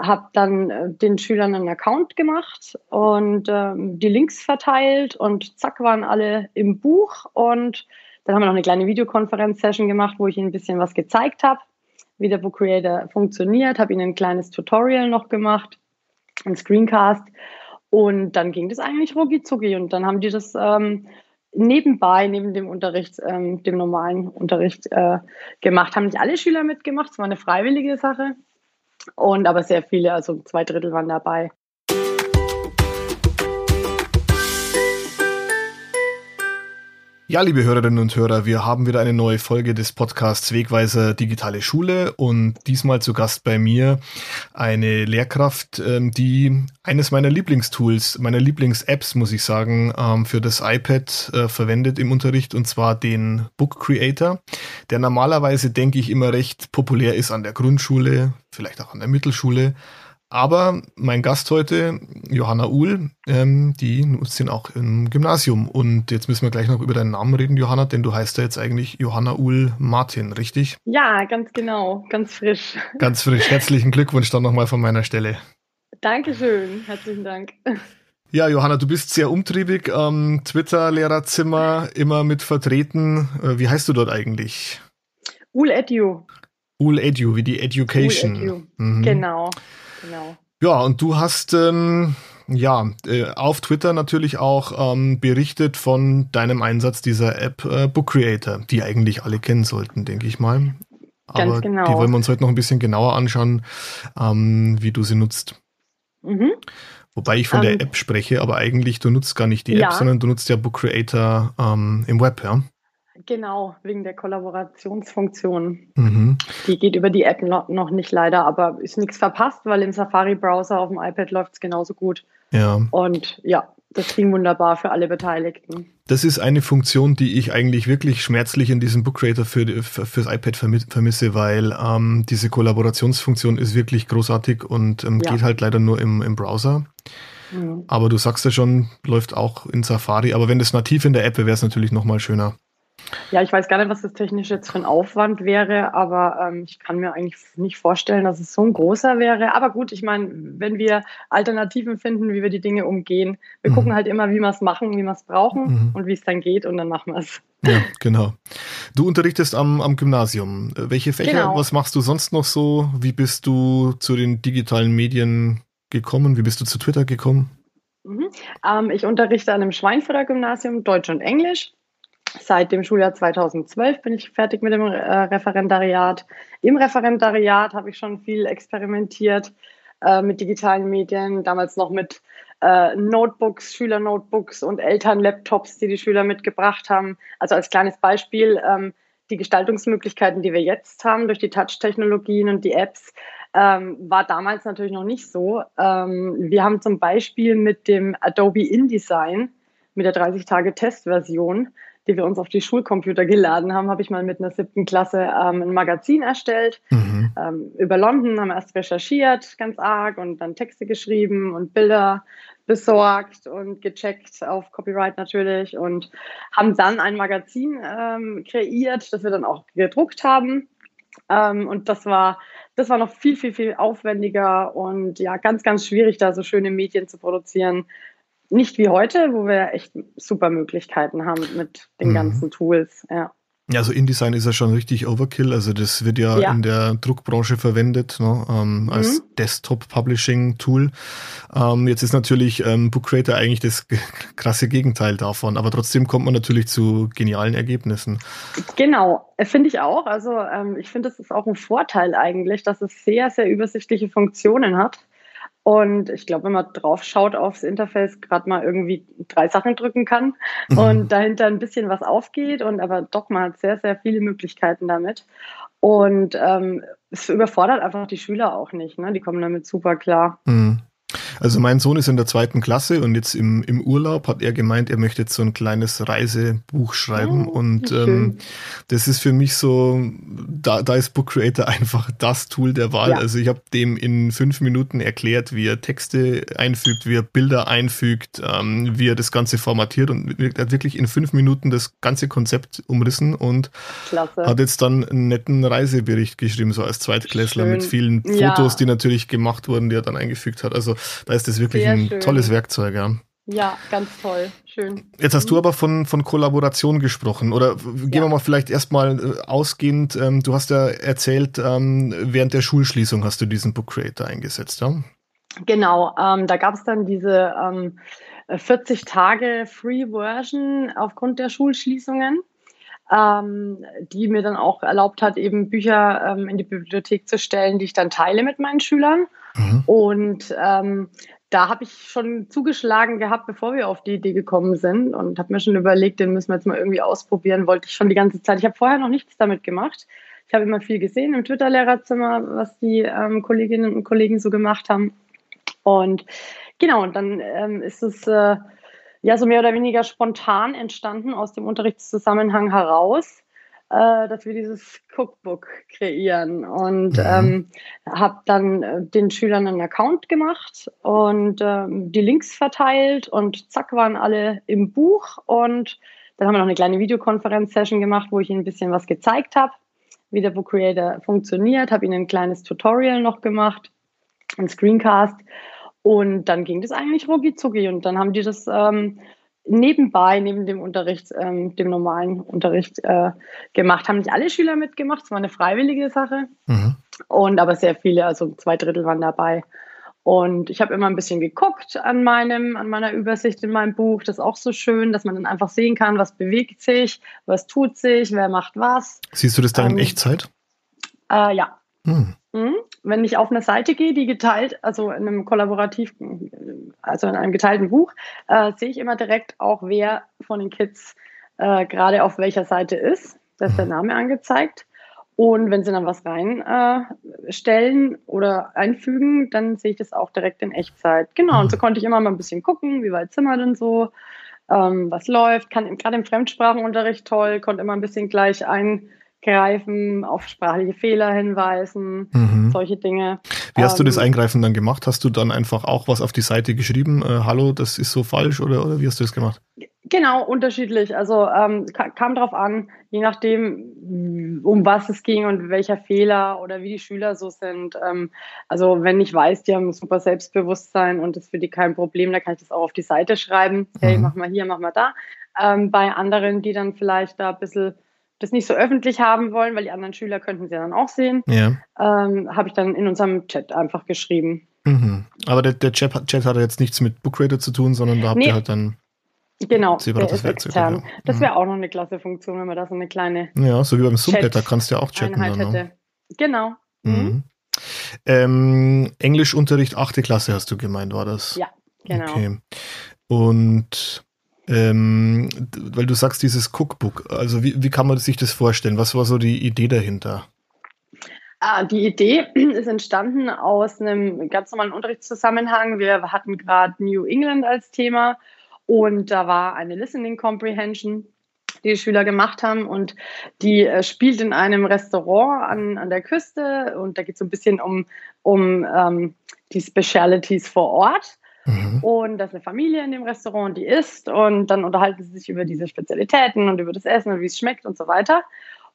habe dann äh, den Schülern einen Account gemacht und äh, die Links verteilt und zack waren alle im Buch und dann haben wir noch eine kleine Videokonferenz-Session gemacht, wo ich ihnen ein bisschen was gezeigt habe, wie der Book Creator funktioniert, habe ihnen ein kleines Tutorial noch gemacht, ein Screencast und dann ging das eigentlich rucki zucki und dann haben die das ähm, nebenbei, neben dem Unterricht, ähm, dem normalen Unterricht äh, gemacht. Haben nicht alle Schüler mitgemacht, es war eine freiwillige Sache. Und aber sehr viele, also zwei Drittel waren dabei. Ja, liebe Hörerinnen und Hörer, wir haben wieder eine neue Folge des Podcasts Wegweiser Digitale Schule und diesmal zu Gast bei mir eine Lehrkraft, ähm, die eines meiner Lieblingstools, meiner Lieblings-Apps, muss ich sagen, ähm, für das iPad äh, verwendet im Unterricht und zwar den Book Creator, der normalerweise, denke ich, immer recht populär ist an der Grundschule, vielleicht auch an der Mittelschule, aber mein Gast heute, Johanna Uhl, ähm, die nutzt ihn auch im Gymnasium. Und jetzt müssen wir gleich noch über deinen Namen reden, Johanna, denn du heißt ja jetzt eigentlich Johanna Uhl Martin, richtig? Ja, ganz genau, ganz frisch. Ganz frisch. Herzlichen Glückwunsch dann nochmal von meiner Stelle. Dankeschön, herzlichen Dank. Ja, Johanna, du bist sehr umtriebig am Twitter-Lehrerzimmer, immer mit vertreten. Äh, wie heißt du dort eigentlich? Ul Edu. Ul Edu, wie die Education. Ul Edu. Mhm. Genau. Genau. Ja, und du hast ähm, ja äh, auf Twitter natürlich auch ähm, berichtet von deinem Einsatz dieser App äh, Book Creator, die eigentlich alle kennen sollten, denke ich mal. Ganz Aber genau. die wollen wir uns heute noch ein bisschen genauer anschauen, ähm, wie du sie nutzt. Mhm. Wobei ich von der ähm, App spreche, aber eigentlich du nutzt gar nicht die ja. App, sondern du nutzt ja Book Creator ähm, im Web, ja? Genau, wegen der Kollaborationsfunktion. Mhm. Die geht über die App noch, nicht leider, aber ist nichts verpasst, weil im Safari-Browser auf dem iPad läuft es genauso gut. Ja. Und ja, das ging wunderbar für alle Beteiligten. Das ist eine Funktion, die ich eigentlich wirklich schmerzlich in diesem Book Creator für, für, fürs iPad vermisse, weil ähm, diese Kollaborationsfunktion ist wirklich großartig und ähm, ja. geht halt leider nur im, im Browser. Mhm. Aber du sagst ja schon, läuft auch in Safari. Aber wenn das nativ in der App wäre, wäre es natürlich nochmal schöner. Ja, ich weiß gar nicht, was das technisch jetzt für ein Aufwand wäre, aber ähm, ich kann mir eigentlich nicht vorstellen, dass es so ein großer wäre. Aber gut, ich meine, wenn wir Alternativen finden, wie wir die Dinge umgehen, wir mhm. gucken halt immer, wie wir es machen, wie wir es brauchen mhm. und wie es dann geht und dann machen wir es. Ja, genau. Du unterrichtest am, am Gymnasium. Welche Fächer, genau. was machst du sonst noch so? Wie bist du zu den digitalen Medien gekommen? Wie bist du zu Twitter gekommen? Mhm. Ähm, ich unterrichte an einem Schweinfurter Gymnasium Deutsch und Englisch Seit dem Schuljahr 2012 bin ich fertig mit dem äh, Referendariat. Im Referendariat habe ich schon viel experimentiert äh, mit digitalen Medien, damals noch mit äh, Notebooks, Schülernotebooks und Elternlaptops, die die Schüler mitgebracht haben. Also als kleines Beispiel, ähm, die Gestaltungsmöglichkeiten, die wir jetzt haben durch die Touch-Technologien und die Apps, ähm, war damals natürlich noch nicht so. Ähm, wir haben zum Beispiel mit dem Adobe InDesign, mit der 30-Tage-Testversion, die wir uns auf die Schulcomputer geladen haben, habe ich mal mit einer siebten Klasse ähm, ein Magazin erstellt. Mhm. Ähm, über London haben wir erst recherchiert, ganz arg, und dann Texte geschrieben und Bilder besorgt und gecheckt auf Copyright natürlich und haben dann ein Magazin ähm, kreiert, das wir dann auch gedruckt haben. Ähm, und das war, das war noch viel, viel, viel aufwendiger und ja, ganz, ganz schwierig, da so schöne Medien zu produzieren nicht wie heute, wo wir echt super Möglichkeiten haben mit den mhm. ganzen Tools. Ja. Ja, also InDesign ist ja schon richtig Overkill. Also das wird ja, ja. in der Druckbranche verwendet ne, ähm, als mhm. Desktop-Publishing-Tool. Ähm, jetzt ist natürlich ähm, Book Creator eigentlich das krasse Gegenteil davon, aber trotzdem kommt man natürlich zu genialen Ergebnissen. Genau, finde ich auch. Also ähm, ich finde, es ist auch ein Vorteil eigentlich, dass es sehr, sehr übersichtliche Funktionen hat. Und ich glaube, wenn man drauf schaut aufs Interface, gerade mal irgendwie drei Sachen drücken kann mhm. und dahinter ein bisschen was aufgeht. Und aber doch, man hat sehr, sehr viele Möglichkeiten damit. Und ähm, es überfordert einfach die Schüler auch nicht. Ne? Die kommen damit super klar. Mhm. Also mein Sohn ist in der zweiten Klasse und jetzt im, im Urlaub hat er gemeint, er möchte jetzt so ein kleines Reisebuch schreiben oh, und ähm, das ist für mich so, da, da ist Book Creator einfach das Tool der Wahl. Ja. Also ich habe dem in fünf Minuten erklärt, wie er Texte einfügt, wie er Bilder einfügt, ähm, wie er das Ganze formatiert und er hat wirklich in fünf Minuten das ganze Konzept umrissen und Klasse. hat jetzt dann einen netten Reisebericht geschrieben, so als Zweitklässler Schön. mit vielen Fotos, ja. die natürlich gemacht wurden, die er dann eingefügt hat. Also da ist das wirklich Sehr ein schön. tolles Werkzeug, ja. Ja, ganz toll. Schön. Jetzt hast du aber von, von Kollaboration gesprochen. Oder gehen ja. wir mal vielleicht erstmal äh, ausgehend. Ähm, du hast ja erzählt, ähm, während der Schulschließung hast du diesen Book Creator eingesetzt, ja? Genau, ähm, da gab es dann diese 40 ähm, Tage Free Version aufgrund der Schulschließungen ähm, die mir dann auch erlaubt hat, eben Bücher ähm, in die Bibliothek zu stellen, die ich dann teile mit meinen Schülern. Mhm. Und ähm, da habe ich schon zugeschlagen gehabt, bevor wir auf die Idee gekommen sind und habe mir schon überlegt, den müssen wir jetzt mal irgendwie ausprobieren, wollte ich schon die ganze Zeit. Ich habe vorher noch nichts damit gemacht. Ich habe immer viel gesehen im Twitter-Lehrerzimmer, was die ähm, Kolleginnen und Kollegen so gemacht haben. Und genau, und dann ähm, ist es äh, ja so mehr oder weniger spontan entstanden aus dem Unterrichtszusammenhang heraus, äh, dass wir dieses Cookbook kreieren und mhm. ähm, habe dann äh, den Schülern einen Account gemacht und ähm, die Links verteilt und zack waren alle im Buch und dann haben wir noch eine kleine Videokonferenz-Session gemacht, wo ich ihnen ein bisschen was gezeigt habe, wie der Book Creator funktioniert, habe ihnen ein kleines Tutorial noch gemacht, ein Screencast und dann ging das eigentlich rucki zucki und dann haben die das ähm, nebenbei, neben dem Unterricht, ähm, dem normalen Unterricht äh, gemacht. Haben nicht alle Schüler mitgemacht, es war eine freiwillige Sache. Mhm. Und aber sehr viele, also zwei Drittel waren dabei. Und ich habe immer ein bisschen geguckt an meinem, an meiner Übersicht in meinem Buch. Das ist auch so schön, dass man dann einfach sehen kann, was bewegt sich, was tut sich, wer macht was. Siehst du das dann ähm, in Echtzeit? Äh, ja. Hm. Mhm. Wenn ich auf eine Seite gehe, die geteilt, also in einem kollaborativ, also in einem geteilten Buch, äh, sehe ich immer direkt auch, wer von den Kids äh, gerade auf welcher Seite ist. Da ist der mhm. Name angezeigt. Und wenn sie dann was reinstellen äh, oder einfügen, dann sehe ich das auch direkt in Echtzeit. Genau, und so mhm. konnte ich immer mal ein bisschen gucken, wie weit sind wir denn so, ähm, was läuft. Kann gerade im Fremdsprachenunterricht toll, konnte immer ein bisschen gleich ein Greifen, auf sprachliche Fehler hinweisen, mhm. solche Dinge. Wie hast du das ähm, Eingreifen dann gemacht? Hast du dann einfach auch was auf die Seite geschrieben? Äh, Hallo, das ist so falsch oder, oder wie hast du das gemacht? Genau, unterschiedlich. Also ähm, kam darauf an, je nachdem, um was es ging und welcher Fehler oder wie die Schüler so sind. Ähm, also wenn ich weiß, die haben super Selbstbewusstsein und das ist für die kein Problem, dann kann ich das auch auf die Seite schreiben. Hey, mhm. mach mal hier, mach mal da. Ähm, bei anderen, die dann vielleicht da ein bisschen das nicht so öffentlich haben wollen, weil die anderen Schüler könnten sie dann auch sehen, ja. ähm, habe ich dann in unserem Chat einfach geschrieben. Mhm. Aber der, der Chat, Chat hat jetzt nichts mit Bookrater zu tun, sondern da habt nee. ihr halt dann Genau, separates Werkzeug. Ja. Das mhm. wäre auch noch eine klasse Funktion, wenn man da so eine kleine. Ja, so wie beim da kannst du ja auch chatten. Dann, ne? hätte. Genau. Mhm. Mhm. Ähm, Englischunterricht, achte Klasse hast du gemeint, war das? Ja, genau. Okay. Und ähm, weil du sagst, dieses Cookbook, also wie, wie kann man sich das vorstellen? Was war so die Idee dahinter? Ah, die Idee ist entstanden aus einem ganz normalen Unterrichtszusammenhang. Wir hatten gerade New England als Thema und da war eine Listening Comprehension, die die Schüler gemacht haben und die äh, spielt in einem Restaurant an, an der Küste und da geht es so ein bisschen um, um ähm, die Specialities vor Ort. Mhm. Und das ist eine Familie in dem Restaurant, die isst und dann unterhalten sie sich über diese Spezialitäten und über das Essen und wie es schmeckt und so weiter.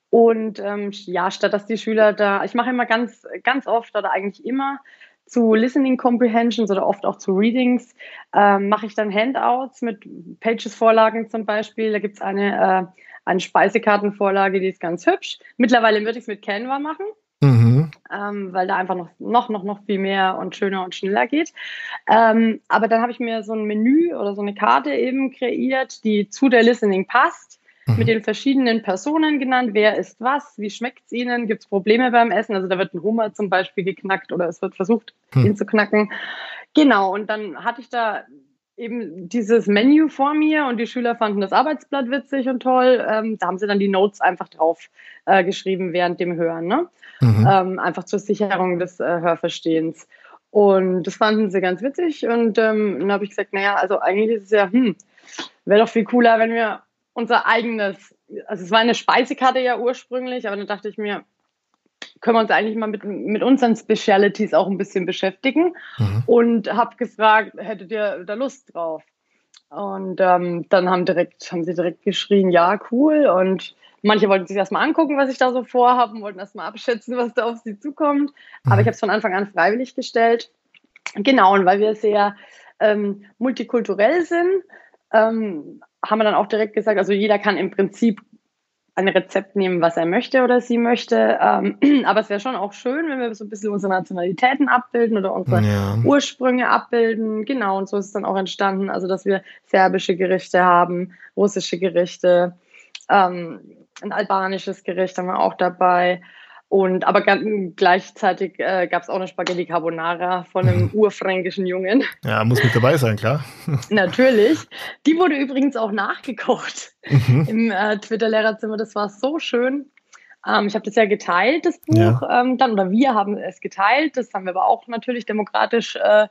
Und ähm, ja, statt dass die Schüler da, ich mache immer ganz, ganz oft oder eigentlich immer zu Listening Comprehensions oder oft auch zu Readings, ähm, mache ich dann Handouts mit Pages-Vorlagen zum Beispiel. Da gibt es eine, äh, eine Speisekartenvorlage, die ist ganz hübsch. Mittlerweile würde ich es mit Canva machen. Ähm, weil da einfach noch, noch, noch, noch viel mehr und schöner und schneller geht. Ähm, aber dann habe ich mir so ein Menü oder so eine Karte eben kreiert, die zu der Listening passt, mhm. mit den verschiedenen Personen genannt, wer ist was, wie schmeckt es ihnen, gibt es Probleme beim Essen, also da wird ein Hummer zum Beispiel geknackt oder es wird versucht, mhm. ihn zu knacken. Genau, und dann hatte ich da eben dieses Menü vor mir und die Schüler fanden das Arbeitsblatt witzig und toll. Ähm, da haben sie dann die Notes einfach drauf äh, geschrieben während dem Hören, ne? Mhm. Ähm, einfach zur Sicherung des äh, Hörverstehens. Und das fanden sie ganz witzig. Und ähm, dann habe ich gesagt, naja, also eigentlich ist es ja, hm, wäre doch viel cooler, wenn wir unser eigenes, also es war eine Speisekarte ja ursprünglich, aber dann dachte ich mir, können wir uns eigentlich mal mit, mit unseren Specialities auch ein bisschen beschäftigen mhm. und habe gefragt, hättet ihr da Lust drauf? Und ähm, dann haben, direkt, haben sie direkt geschrien, ja, cool. Und manche wollten sich erstmal angucken, was ich da so vorhabe, wollten erstmal abschätzen, was da auf sie zukommt. Mhm. Aber ich habe es von Anfang an freiwillig gestellt. Genau, und weil wir sehr ähm, multikulturell sind, ähm, haben wir dann auch direkt gesagt, also jeder kann im Prinzip ein Rezept nehmen, was er möchte oder sie möchte. Ähm, aber es wäre schon auch schön, wenn wir so ein bisschen unsere Nationalitäten abbilden oder unsere ja. Ursprünge abbilden. Genau, und so ist es dann auch entstanden. Also, dass wir serbische Gerichte haben, russische Gerichte, ähm, ein albanisches Gericht haben wir auch dabei. Und aber gleichzeitig äh, gab es auch eine Spaghetti Carbonara von einem mhm. urfränkischen Jungen. Ja, muss mit dabei sein, klar. Natürlich. Die wurde übrigens auch nachgekocht mhm. im äh, Twitter-Lehrerzimmer. Das war so schön. Ähm, ich habe das ja geteilt, das Buch, ja. ähm, dann, oder wir haben es geteilt. Das haben wir aber auch natürlich demokratisch äh,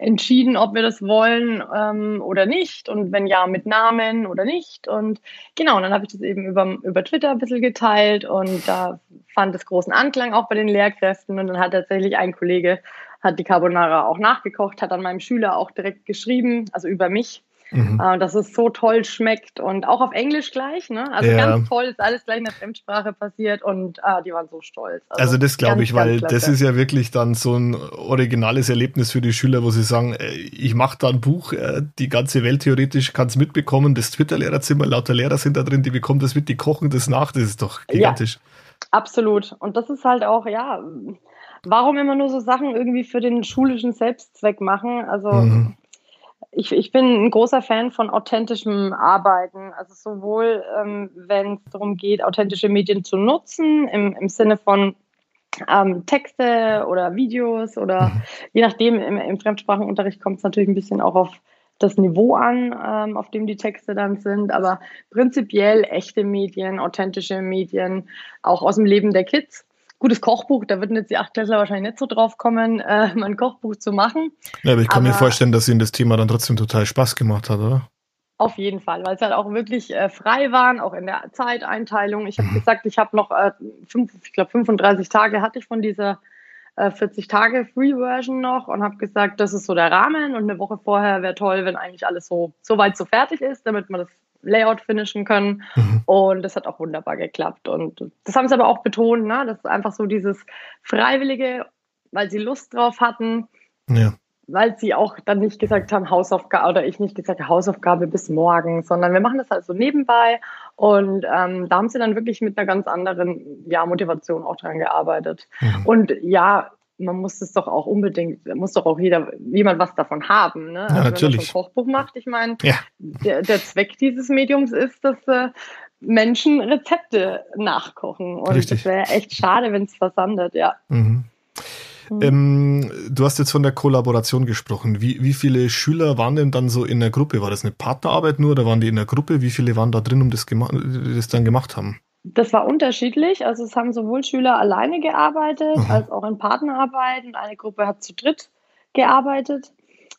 entschieden, ob wir das wollen ähm, oder nicht. Und wenn ja, mit Namen oder nicht. Und genau, und dann habe ich das eben über, über Twitter ein bisschen geteilt. Und da fand es großen Anklang auch bei den Lehrkräften. Und dann hat tatsächlich ein Kollege hat die Carbonara auch nachgekocht, hat an meinem Schüler auch direkt geschrieben, also über mich Mhm. Äh, dass es so toll schmeckt und auch auf Englisch gleich. Ne? Also ja. ganz toll, ist alles gleich in der Fremdsprache passiert und äh, die waren so stolz. Also, also das glaube ich, weil das ist ja wirklich dann so ein originales Erlebnis für die Schüler, wo sie sagen, äh, ich mache da ein Buch, die ganze Welt theoretisch kann es mitbekommen, das Twitter-Lehrerzimmer, lauter Lehrer sind da drin, die bekommen das mit, die kochen das nach, das ist doch gigantisch. Ja, absolut. Und das ist halt auch, ja, warum immer nur so Sachen irgendwie für den schulischen Selbstzweck machen? Also mhm ich, ich bin ein großer Fan von authentischem Arbeiten. Also sowohl, ähm, wenn es darum geht, authentische Medien zu nutzen, im, im Sinne von ähm, Texte oder Videos oder mhm. je nachdem, im, im Fremdsprachenunterricht kommt es natürlich ein bisschen auch auf das Niveau an, ähm, auf dem die Texte dann sind, aber prinzipiell echte Medien, authentische Medien, auch aus dem Leben der Kids gutes Kochbuch, da würden jetzt die Achtklässler wahrscheinlich nicht so drauf kommen, äh, ein Kochbuch zu machen. Ja, aber ich kann aber mir vorstellen, dass Ihnen das Thema dann trotzdem total Spaß gemacht hat, oder? Auf jeden Fall, weil es halt auch wirklich äh, frei waren, auch in der Zeiteinteilung. Ich habe mhm. gesagt, ich habe noch, äh, fünf, ich glaube 35 Tage hatte ich von dieser äh, 40 Tage Free Version noch und habe gesagt, das ist so der Rahmen und eine Woche vorher wäre toll, wenn eigentlich alles so, so weit so fertig ist, damit man das Layout finishen können. Mhm. Und das hat auch wunderbar geklappt. Und das haben sie aber auch betont, ne? Das ist einfach so dieses Freiwillige, weil sie Lust drauf hatten. Ja. Weil sie auch dann nicht gesagt haben, Hausaufgabe, oder ich nicht gesagt Hausaufgabe bis morgen, sondern wir machen das halt so nebenbei. Und ähm, da haben sie dann wirklich mit einer ganz anderen ja, Motivation auch dran gearbeitet. Mhm. Und ja, man muss es doch auch unbedingt, muss doch auch jeder, jemand was davon haben. Ne? Also ja, natürlich. Wenn man ein Kochbuch macht, ich meine, ja. der, der Zweck dieses Mediums ist, dass äh, Menschen Rezepte nachkochen. Und es wäre echt schade, wenn es versandet, ja. Mhm. Mhm. Ähm, du hast jetzt von der Kollaboration gesprochen. Wie, wie viele Schüler waren denn dann so in der Gruppe? War das eine Partnerarbeit nur oder waren die in der Gruppe? Wie viele waren da drin, um das, das dann gemacht haben? Das war unterschiedlich. Also es haben sowohl Schüler alleine gearbeitet mhm. als auch in Partnerarbeit. Und eine Gruppe hat zu dritt gearbeitet.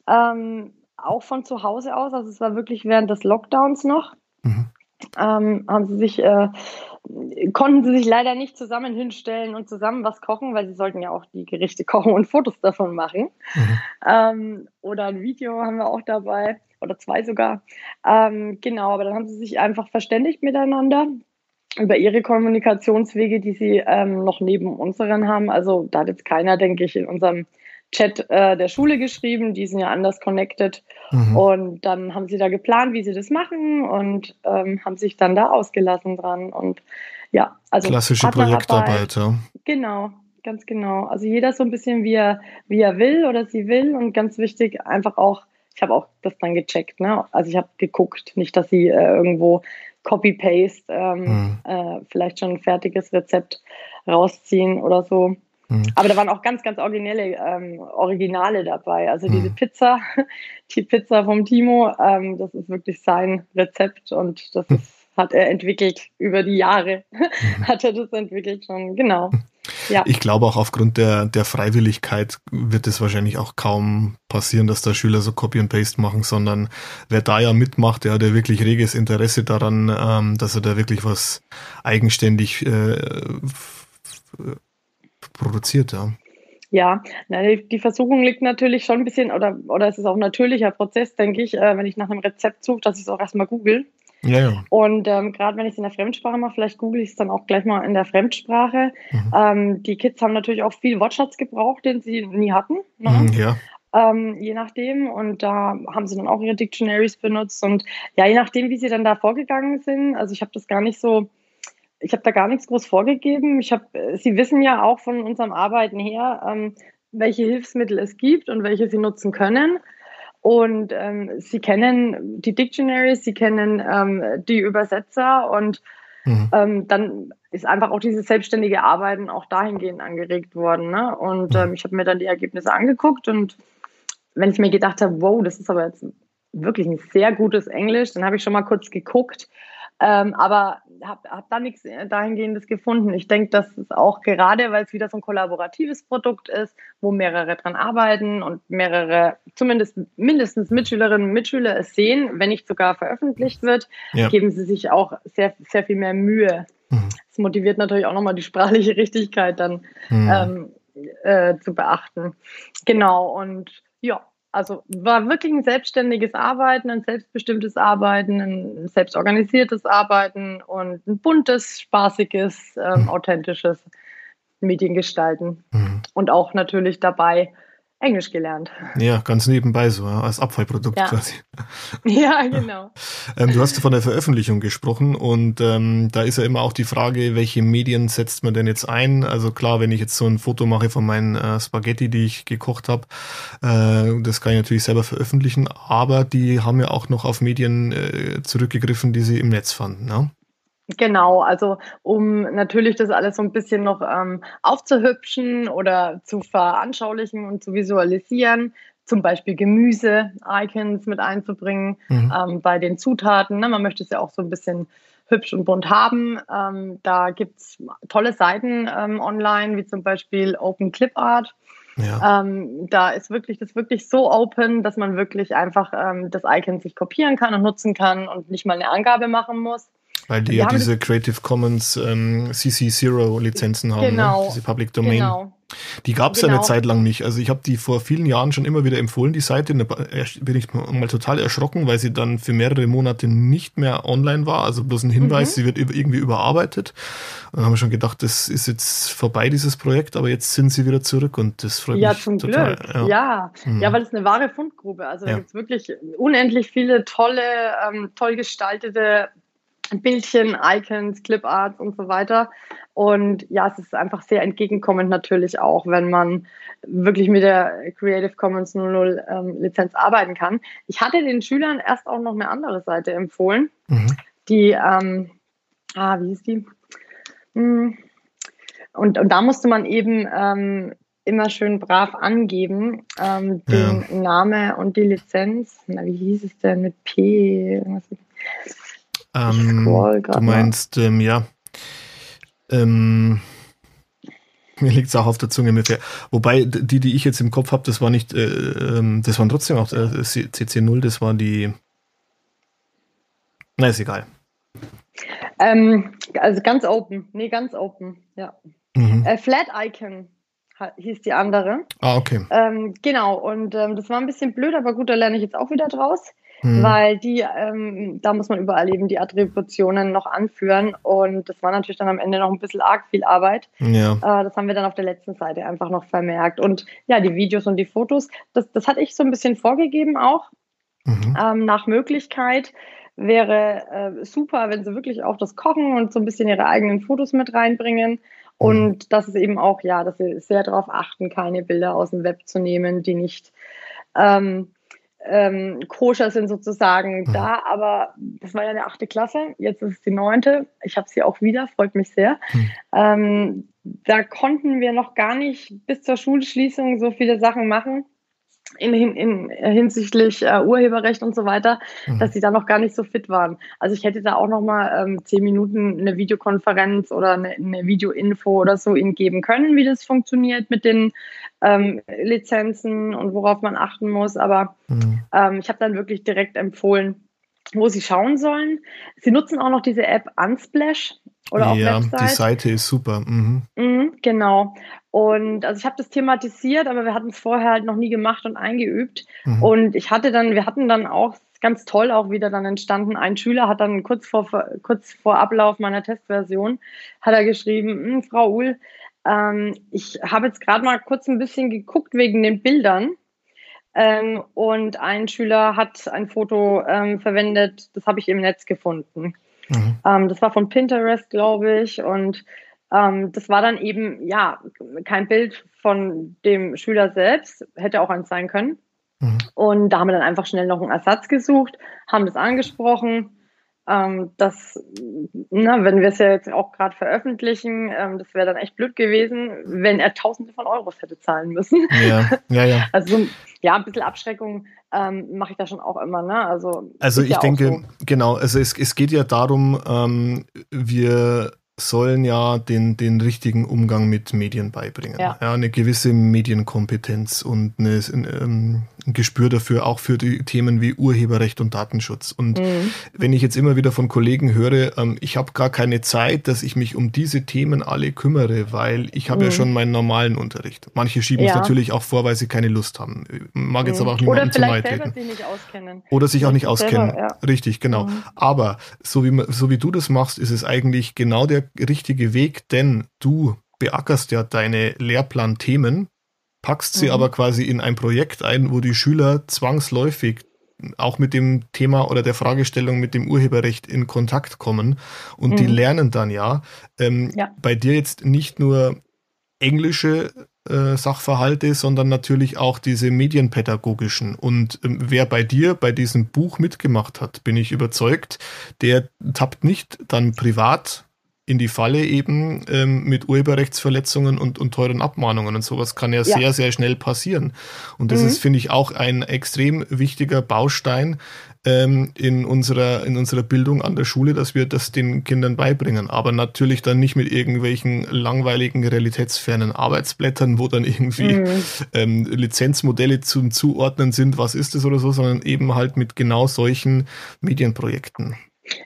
Ähm, auch von zu Hause aus. Also es war wirklich während des Lockdowns noch. Mhm. Ähm, haben sie sich, äh, konnten sie sich leider nicht zusammen hinstellen und zusammen was kochen, weil sie sollten ja auch die Gerichte kochen und Fotos davon machen. Mhm. Ähm, oder ein Video haben wir auch dabei oder zwei sogar. Ähm, genau, aber dann haben sie sich einfach verständigt miteinander über ihre Kommunikationswege, die sie ähm, noch neben unseren haben. Also da hat jetzt keiner, denke ich, in unserem Chat äh, der Schule geschrieben, die sind ja anders connected. Mhm. Und dann haben sie da geplant, wie sie das machen und ähm, haben sich dann da ausgelassen dran. Und ja, also klassische Projektarbeit, ja. Genau, ganz genau. Also jeder so ein bisschen, wie er, wie er will oder sie will. Und ganz wichtig, einfach auch, ich habe auch das dann gecheckt, ne? Also ich habe geguckt, nicht, dass sie äh, irgendwo Copy-Paste, ähm, mhm. äh, vielleicht schon ein fertiges Rezept rausziehen oder so. Mhm. Aber da waren auch ganz, ganz originelle ähm, Originale dabei. Also mhm. diese Pizza, die Pizza vom Timo, ähm, das ist wirklich sein Rezept und das hm. ist, hat er entwickelt über die Jahre. Hm. hat er das entwickelt schon, genau. Ja. ich glaube auch aufgrund der, der Freiwilligkeit wird es wahrscheinlich auch kaum passieren, dass da Schüler so Copy and Paste machen, sondern wer da ja mitmacht, der hat ja wirklich reges Interesse daran, ähm, dass er da wirklich was eigenständig äh, produziert, ja. Ja, die Versuchung liegt natürlich schon ein bisschen, oder, oder es ist auch ein natürlicher Prozess, denke ich, äh, wenn ich nach einem Rezept suche, dass ich es auch erstmal google. Ja, ja. Und ähm, gerade wenn ich es in der Fremdsprache mache, vielleicht google ich es dann auch gleich mal in der Fremdsprache. Mhm. Ähm, die Kids haben natürlich auch viel Wortschatz gebraucht, den sie nie hatten. Ne? Mhm, ja. Ähm, je nachdem. Und da haben sie dann auch ihre Dictionaries benutzt. Und ja, je nachdem, wie sie dann da vorgegangen sind. Also ich habe das gar nicht so ich habe da gar nichts groß vorgegeben. Ich habe, Sie wissen ja auch von unserem Arbeiten her, ähm, welche Hilfsmittel es gibt und welche Sie nutzen können. Und ähm, Sie kennen die Dictionaries, Sie kennen ähm, die Übersetzer und mhm. Ähm, dann ist einfach auch dieses selbstständige Arbeiten auch dahingehend angeregt worden. Ne? Und mhm. ähm, ich habe mir dann die Ergebnisse angeguckt und wenn ich mir gedacht habe, wow, das ist aber jetzt wirklich ein sehr gutes Englisch, dann habe ich schon mal kurz geguckt, ähm, aber habe hab da nichts dahingehendes gefunden. Ich denke, dass es auch gerade, weil es wieder so ein kollaboratives Produkt ist, wo mehrere dran arbeiten und mehrere, zumindest mindestens Mitschülerinnen und Mitschüler es sehen, wenn nicht sogar veröffentlicht wird, ja. geben sie sich auch sehr, sehr viel mehr Mühe. Mhm. Das motiviert natürlich auch nochmal die sprachliche Richtigkeit dann mhm. ähm, äh, zu beachten. Genau, und ja, also war wirklich ein selbstständiges Arbeiten, ein selbstbestimmtes Arbeiten, ein selbstorganisiertes Arbeiten und ein buntes, spaßiges, ähm, authentisches Mediengestalten. Mhm. Und auch natürlich dabei Englisch gelernt. Ja, ganz nebenbei so, als Abfallprodukt ja. quasi. Ja, genau. ähm, du hast von der Veröffentlichung gesprochen und ähm, da ist ja immer auch die Frage, welche Medien setzt man denn jetzt ein? Also klar, wenn ich jetzt so ein Foto mache von meinen äh, Spaghetti, die ich gekocht habe, äh, das kann ich natürlich selber veröffentlichen, aber die haben ja auch noch auf Medien äh, zurückgegriffen, die sie im Netz fanden. Ne? Genau, also um natürlich das alles so ein bisschen noch ähm, aufzuhübschen oder zu veranschaulichen und zu visualisieren, zum Beispiel Gemüse-Icons mit einzubringen mhm. ähm, bei den Zutaten. Ne? Man möchte es ja auch so ein bisschen hübsch und bunt haben. Ähm, da gibt es tolle Seiten ähm, online, wie zum Beispiel Open Clip Art. Ja. Ähm, da ist wirklich das wirklich so open, dass man wirklich einfach ähm, das Icon sich kopieren kann und nutzen kann und nicht mal eine Angabe machen muss. Weil die ja diese Creative Commons ähm, CC0 Lizenzen haben, ne? genau, ne? diese Public Domain. Genau. Die gab es genau. ja eine genau. Zeit lang nicht. Also ich habe die vor vielen Jahren schon immer wieder empfohlen, die Seite. Da bin ich mal total erschrocken, weil sie dann für mehrere Monate nicht mehr online war. Also bloß ein Hinweis, mhm. sie wird irgendwie überarbeitet. Und dann haben wir schon gedacht, das ist jetzt vorbei, dieses Projekt, aber jetzt sind sie wieder zurück und das freut ja, mich zum total. Glück. Ja, ja. Mhm. ja weil es eine wahre Fundgrube. Also da ja. gibt es wirklich unendlich viele tolle, ähm, toll gestaltete Bildchen, Icons, Cliparts und so weiter. Und ja, es ist einfach sehr entgegenkommend natürlich auch, wenn man wirklich mit der Creative Commons 00 ähm, Lizenz arbeiten kann. Ich hatte den Schülern erst auch noch eine andere Seite empfohlen, mhm. die, ähm, ah, wie hieß die? Hm. Und, und da musste man eben ähm, immer schön brav angeben, ähm, den ja. Name und die Lizenz. Na, wie hieß es denn mit P? Ähm, du meinst, ähm, ja. Ähm, mir liegt es auch auf der Zunge mit. Wobei die, die ich jetzt im Kopf habe, das war nicht, äh, ähm, das waren trotzdem auch äh, CC0, das war die. Na, ist egal. Ähm, also ganz open. Nee, ganz open, ja. Mhm. Äh, Flat Icon hieß die andere. Ah, okay. Ähm, genau, und ähm, das war ein bisschen blöd, aber gut, da lerne ich jetzt auch wieder draus mhm. weil die, ähm, da muss man überall eben die Attributionen noch anführen und das war natürlich dann am Ende noch ein bisschen arg viel Arbeit. Ja. Äh, das haben wir dann auf der letzten Seite einfach noch vermerkt und ja, die Videos und die Fotos, das, das hatte ich so ein bisschen vorgegeben auch, mhm. ähm, nach Möglichkeit wäre äh, super, wenn sie wirklich auch das Kochen und so ein bisschen ihre eigenen Fotos mit reinbringen. Mhm. Und das ist eben auch, ja, dass sie sehr darauf achten, keine Bilder aus dem Web zu nehmen, die nicht ähm, ähm, koscher sind sozusagen mhm. da. Aber das war ja eine achte Klasse, jetzt ist es die neunte. Ich habe sie auch wieder, freut mich sehr. Mhm. Ähm, da konnten wir noch gar nicht bis zur Schulschließung so viele Sachen machen. In, in, in hinsichtlich äh, Urheberrecht und so weiter, mhm. dass sie da noch gar nicht so fit waren. Also ich hätte da auch noch mal ähm, zehn Minuten eine Videokonferenz oder eine, eine Videoinfo oder so ihnen geben können, wie das funktioniert mit den ähm, Lizenzen und worauf man achten muss. Aber mhm. ähm, ich habe dann wirklich direkt empfohlen, wo sie schauen sollen. Sie nutzen auch noch diese App Unsplash oder auch ja, Website. die Seite ist super. Mhm. Mhm, genau. Und also ich habe das thematisiert, aber wir hatten es vorher halt noch nie gemacht und eingeübt. Mhm. Und ich hatte dann, wir hatten dann auch ganz toll auch wieder dann entstanden. Ein Schüler hat dann kurz vor, kurz vor Ablauf meiner Testversion, hat er geschrieben, hm, Frau Uhl, ähm, ich habe jetzt gerade mal kurz ein bisschen geguckt wegen den Bildern. Ähm, und ein Schüler hat ein Foto ähm, verwendet, das habe ich im Netz gefunden. Mhm. Ähm, das war von Pinterest, glaube ich. Und ähm, das war dann eben, ja, kein Bild von dem Schüler selbst, hätte auch eins sein können. Mhm. Und da haben wir dann einfach schnell noch einen Ersatz gesucht, haben das angesprochen ähm, das, na, wenn wir es ja jetzt auch gerade veröffentlichen, ähm, das wäre dann echt blöd gewesen, wenn er Tausende von Euros hätte zahlen müssen. Ja, ja, ja. Also ja, ein bisschen Abschreckung ähm, mache ich da schon auch immer. Ne? Also, also ich ja denke, so. genau, also es, es geht ja darum, ähm, wir sollen ja den, den richtigen Umgang mit Medien beibringen. Ja. ja eine gewisse Medienkompetenz und eine, ein, ähm, ein, Gespür dafür, auch für die Themen wie Urheberrecht und Datenschutz. Und mhm. wenn ich jetzt immer wieder von Kollegen höre, ähm, ich habe gar keine Zeit, dass ich mich um diese Themen alle kümmere, weil ich habe mhm. ja schon meinen normalen Unterricht. Manche schieben ja. es natürlich auch vor, weil sie keine Lust haben. Mag jetzt mhm. aber auch niemandem zu nahe treten. Sich nicht auskennen. Oder sich auch nicht auskennen. Selber, ja. Richtig, genau. Mhm. Aber so wie, so wie du das machst, ist es eigentlich genau der richtige Weg, denn du beackerst ja deine Lehrplanthemen, packst sie mhm. aber quasi in ein Projekt ein, wo die Schüler zwangsläufig auch mit dem Thema oder der Fragestellung mit dem Urheberrecht in Kontakt kommen und mhm. die lernen dann ja, ähm, ja, bei dir jetzt nicht nur englische äh, Sachverhalte, sondern natürlich auch diese medienpädagogischen. Und ähm, wer bei dir bei diesem Buch mitgemacht hat, bin ich überzeugt, der tappt nicht dann privat in die Falle eben ähm, mit Urheberrechtsverletzungen und, und teuren Abmahnungen und sowas kann ja, ja. sehr, sehr schnell passieren. Und das mhm. ist, finde ich, auch ein extrem wichtiger Baustein ähm, in, unserer, in unserer Bildung an der Schule, dass wir das den Kindern beibringen. Aber natürlich dann nicht mit irgendwelchen langweiligen, realitätsfernen Arbeitsblättern, wo dann irgendwie mhm. ähm, Lizenzmodelle zum Zuordnen sind, was ist es oder so, sondern eben halt mit genau solchen Medienprojekten.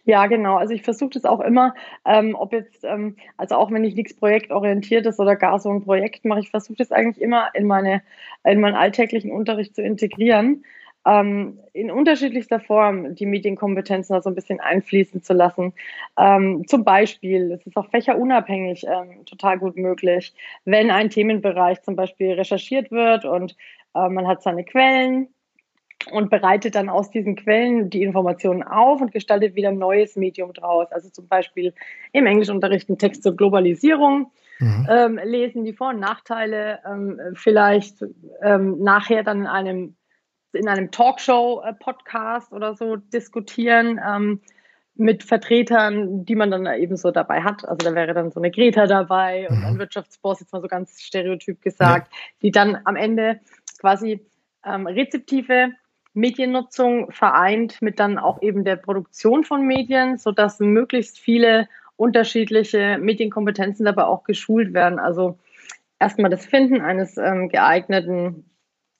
Ja, genau. Also ich versuche das auch immer, ähm, ob jetzt, ähm, also auch wenn ich nichts projektorientiert ist oder gar so ein Projekt mache, ich versuche das eigentlich immer in meine, in meinen alltäglichen Unterricht zu integrieren, ähm, in unterschiedlichster Form die Medienkompetenzen da so ein bisschen einfließen zu lassen. Ähm, zum Beispiel, es ist auch fächerunabhängig ähm, total gut möglich, wenn ein Themenbereich zum Beispiel recherchiert wird und äh, man hat seine Quellen, und bereitet dann aus diesen Quellen die Informationen auf und gestaltet wieder ein neues Medium draus. Also zum Beispiel im Englischunterricht einen Text zur Globalisierung, mhm. ähm, lesen die Vor- und Nachteile, ähm, vielleicht ähm, nachher dann in einem, in einem Talkshow-Podcast oder so diskutieren ähm, mit Vertretern, die man dann eben so dabei hat. Also da wäre dann so eine Greta dabei und ein mhm. Wirtschaftsboss, jetzt mal so ganz stereotyp gesagt, ja. die dann am Ende quasi ähm, rezeptive Mediennutzung vereint mit dann auch eben der Produktion von Medien, sodass möglichst viele unterschiedliche Medienkompetenzen dabei auch geschult werden. Also erstmal das Finden eines ähm, geeigneten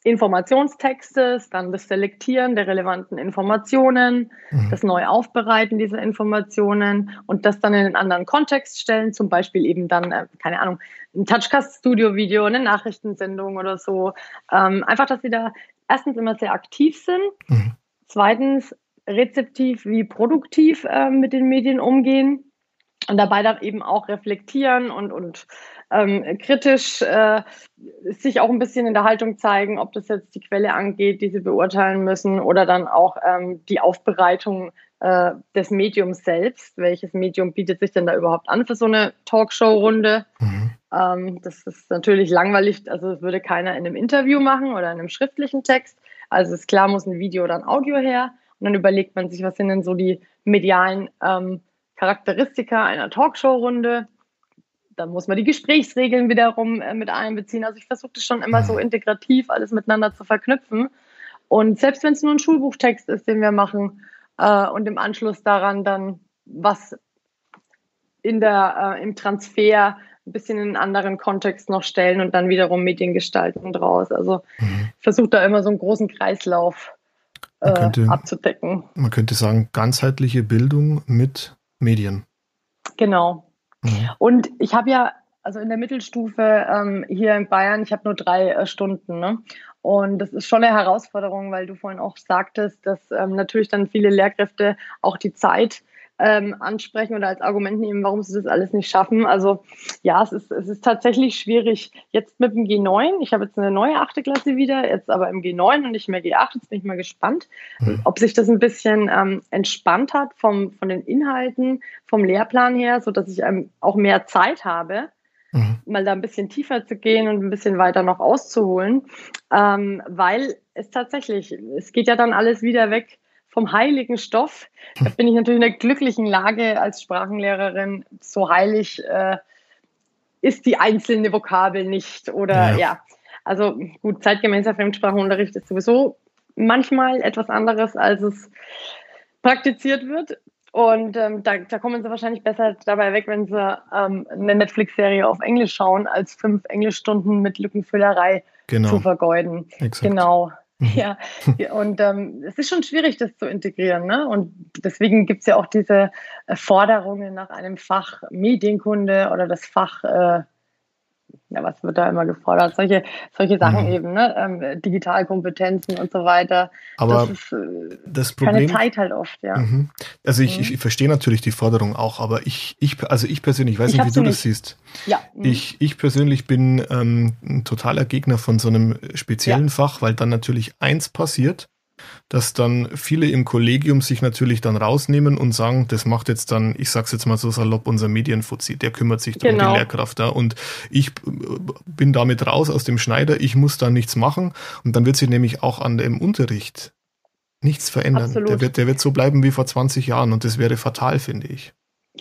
Informationstextes, dann das Selektieren der relevanten Informationen, mhm. das Neuaufbereiten dieser Informationen und das dann in einen anderen Kontext stellen, zum Beispiel eben dann, äh, keine Ahnung, ein Touchcast-Studio-Video, eine Nachrichtensendung oder so. Ähm, einfach, dass sie da erstens immer sehr aktiv sind, mhm. zweitens rezeptiv wie produktiv äh, mit den Medien umgehen und dabei dann eben auch reflektieren und, und ähm, kritisch äh, sich auch ein bisschen in der Haltung zeigen, ob das jetzt die Quelle angeht, die sie beurteilen müssen oder dann auch ähm, die Aufbereitung äh, des Mediums selbst. Welches Medium bietet sich denn da überhaupt an für so eine Talkshow-Runde? Mhm. Ähm, das ist natürlich langweilig, also das würde keiner in einem Interview machen oder in einem schriftlichen Text. Also ist klar, muss ein Video oder ein Audio her. Und dann überlegt man sich, was sind denn so die medialen ähm, Charakteristika einer Talkshow-Runde. dann muss man die Gesprächsregeln wiederum äh, mit einbeziehen. Also ich versuche das schon immer so mhm. integrativ alles miteinander zu verknüpfen. Und selbst wenn es nur ein Schulbuchtext ist, den wir machen äh, und im Anschluss daran dann was in der, äh, im Transfer ein bisschen in einen anderen Kontext noch stellen und dann wiederum Medien gestalten draus. Also mhm. versuche da immer so einen großen Kreislauf äh, könnte, abzudecken. Man könnte sagen, ganzheitliche Bildung mit Medien. Genau. Mhm. Und ich habe ja, also in der Mittelstufe ähm, hier in Bayern, ich habe nur drei äh, Stunden. Ne? Und das ist schon eine Herausforderung, weil du vorhin auch sagtest, dass ähm, natürlich dann viele Lehrkräfte auch die Zeit ähm, ansprechen oder als Argument nehmen, warum sie das alles nicht schaffen. Also ja, es ist, es ist tatsächlich schwierig. Jetzt mit dem G9, ich habe jetzt eine neue achte Klasse wieder, jetzt aber im G9 und nicht mehr G8, jetzt bin ich mal gespannt, mhm. ob sich das ein bisschen ähm, entspannt hat vom, von den Inhalten, vom Lehrplan her, sodass ich ähm, auch mehr Zeit habe. Mal da ein bisschen tiefer zu gehen und ein bisschen weiter noch auszuholen, ähm, weil es tatsächlich, es geht ja dann alles wieder weg vom heiligen Stoff. Da bin ich natürlich in der glücklichen Lage als Sprachenlehrerin. So heilig äh, ist die einzelne Vokabel nicht. Oder ja. ja, also gut, zeitgemäßer Fremdsprachenunterricht ist sowieso manchmal etwas anderes, als es praktiziert wird. Und ähm, da, da, kommen sie wahrscheinlich besser dabei weg, wenn sie ähm, eine Netflix-Serie auf Englisch schauen, als fünf Englischstunden mit Lückenfüllerei genau. zu vergeuden. Exakt. Genau. Mhm. Ja, und ähm, es ist schon schwierig, das zu integrieren. Ne? Und deswegen gibt es ja auch diese äh, Forderungen nach einem Fach Medienkunde oder das Fach äh, ja, was wird da immer gefordert? Solche, solche Sachen mhm. eben, ne? Ähm, Digitalkompetenzen und so weiter. Aber das, ist, äh, das Problem, keine Zeit halt oft, ja. Mhm. Also ich, mhm. ich verstehe natürlich die Forderung auch, aber ich, ich also ich persönlich, ich weiß ich nicht, wie du nicht. das siehst. Ja. Mhm. Ich, ich persönlich bin ähm, ein totaler Gegner von so einem speziellen ja. Fach, weil dann natürlich eins passiert, dass dann viele im Kollegium sich natürlich dann rausnehmen und sagen, das macht jetzt dann, ich sag's jetzt mal so salopp, unser Medienfuzzi, der kümmert sich genau. um die genau. Lehrkraft da und ich bin damit raus aus dem Schneider, ich muss da nichts machen und dann wird sich nämlich auch an dem Unterricht nichts verändern. Der wird, der wird so bleiben wie vor 20 Jahren und das wäre fatal, finde ich.